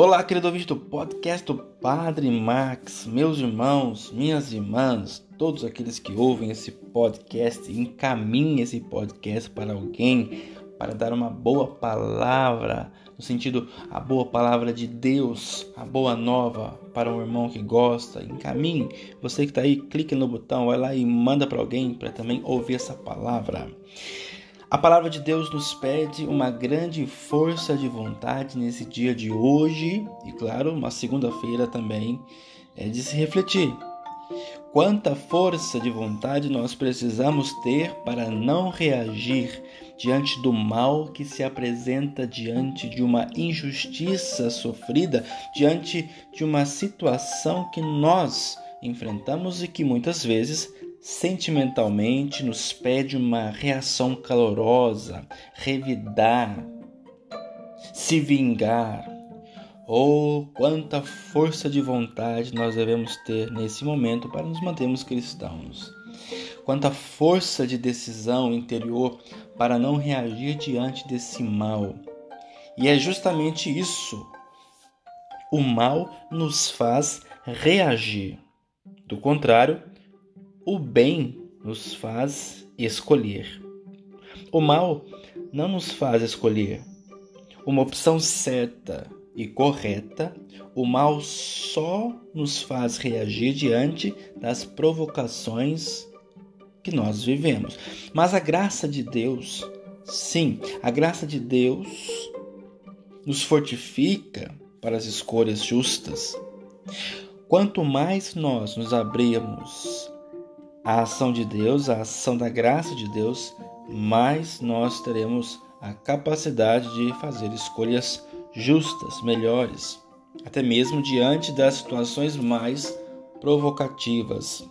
Olá, querido ouvinte do podcast do Padre Max, meus irmãos, minhas irmãs, todos aqueles que ouvem esse podcast, encaminhe esse podcast para alguém, para dar uma boa palavra, no sentido, a boa palavra de Deus, a boa nova para um irmão que gosta, encaminhe. Você que está aí, clique no botão, vai lá e manda para alguém para também ouvir essa palavra. A palavra de Deus nos pede uma grande força de vontade nesse dia de hoje e, claro, uma segunda-feira também é de se refletir. Quanta força de vontade nós precisamos ter para não reagir diante do mal que se apresenta diante de uma injustiça sofrida, diante de uma situação que nós enfrentamos e que muitas vezes sentimentalmente nos pede uma reação calorosa, revidar, se vingar. Oh, quanta força de vontade nós devemos ter nesse momento para nos mantermos cristãos. Quanta força de decisão interior para não reagir diante desse mal. E é justamente isso. O mal nos faz reagir. Do contrário, o bem nos faz escolher. O mal não nos faz escolher. Uma opção certa e correta, o mal só nos faz reagir diante das provocações que nós vivemos. Mas a graça de Deus, sim, a graça de Deus nos fortifica para as escolhas justas. Quanto mais nós nos abrirmos a ação de Deus, a ação da graça de Deus, mais nós teremos a capacidade de fazer escolhas justas, melhores, até mesmo diante das situações mais provocativas.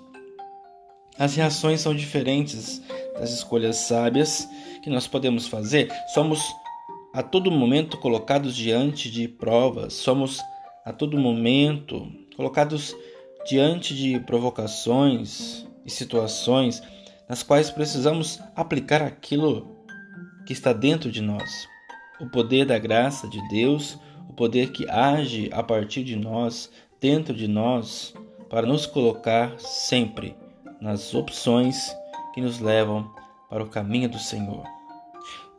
As reações são diferentes das escolhas sábias que nós podemos fazer. Somos a todo momento colocados diante de provas, somos a todo momento colocados diante de provocações, e situações nas quais precisamos aplicar aquilo que está dentro de nós. O poder da graça de Deus, o poder que age a partir de nós, dentro de nós, para nos colocar sempre nas opções que nos levam para o caminho do Senhor.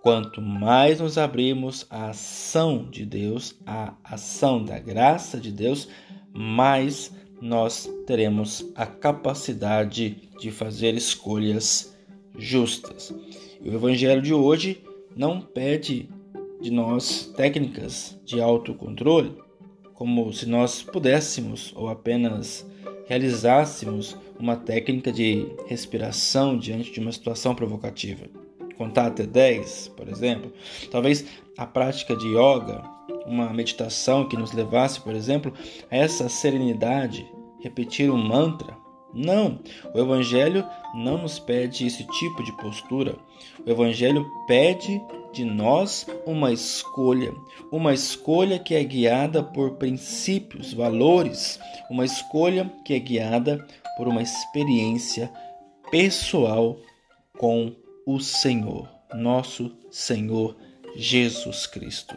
Quanto mais nos abrimos à ação de Deus, à ação da graça de Deus, mais nós teremos a capacidade de fazer escolhas justas. E o Evangelho de hoje não pede de nós técnicas de autocontrole, como se nós pudéssemos ou apenas realizássemos uma técnica de respiração diante de uma situação provocativa. Contar até 10, por exemplo. Talvez a prática de yoga uma meditação que nos levasse, por exemplo, a essa serenidade, repetir um mantra. Não, o Evangelho não nos pede esse tipo de postura. O Evangelho pede de nós uma escolha, uma escolha que é guiada por princípios, valores, uma escolha que é guiada por uma experiência pessoal com o Senhor, nosso Senhor Jesus Cristo.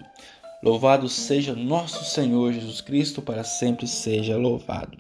Louvado seja nosso Senhor Jesus Cristo, para sempre seja louvado.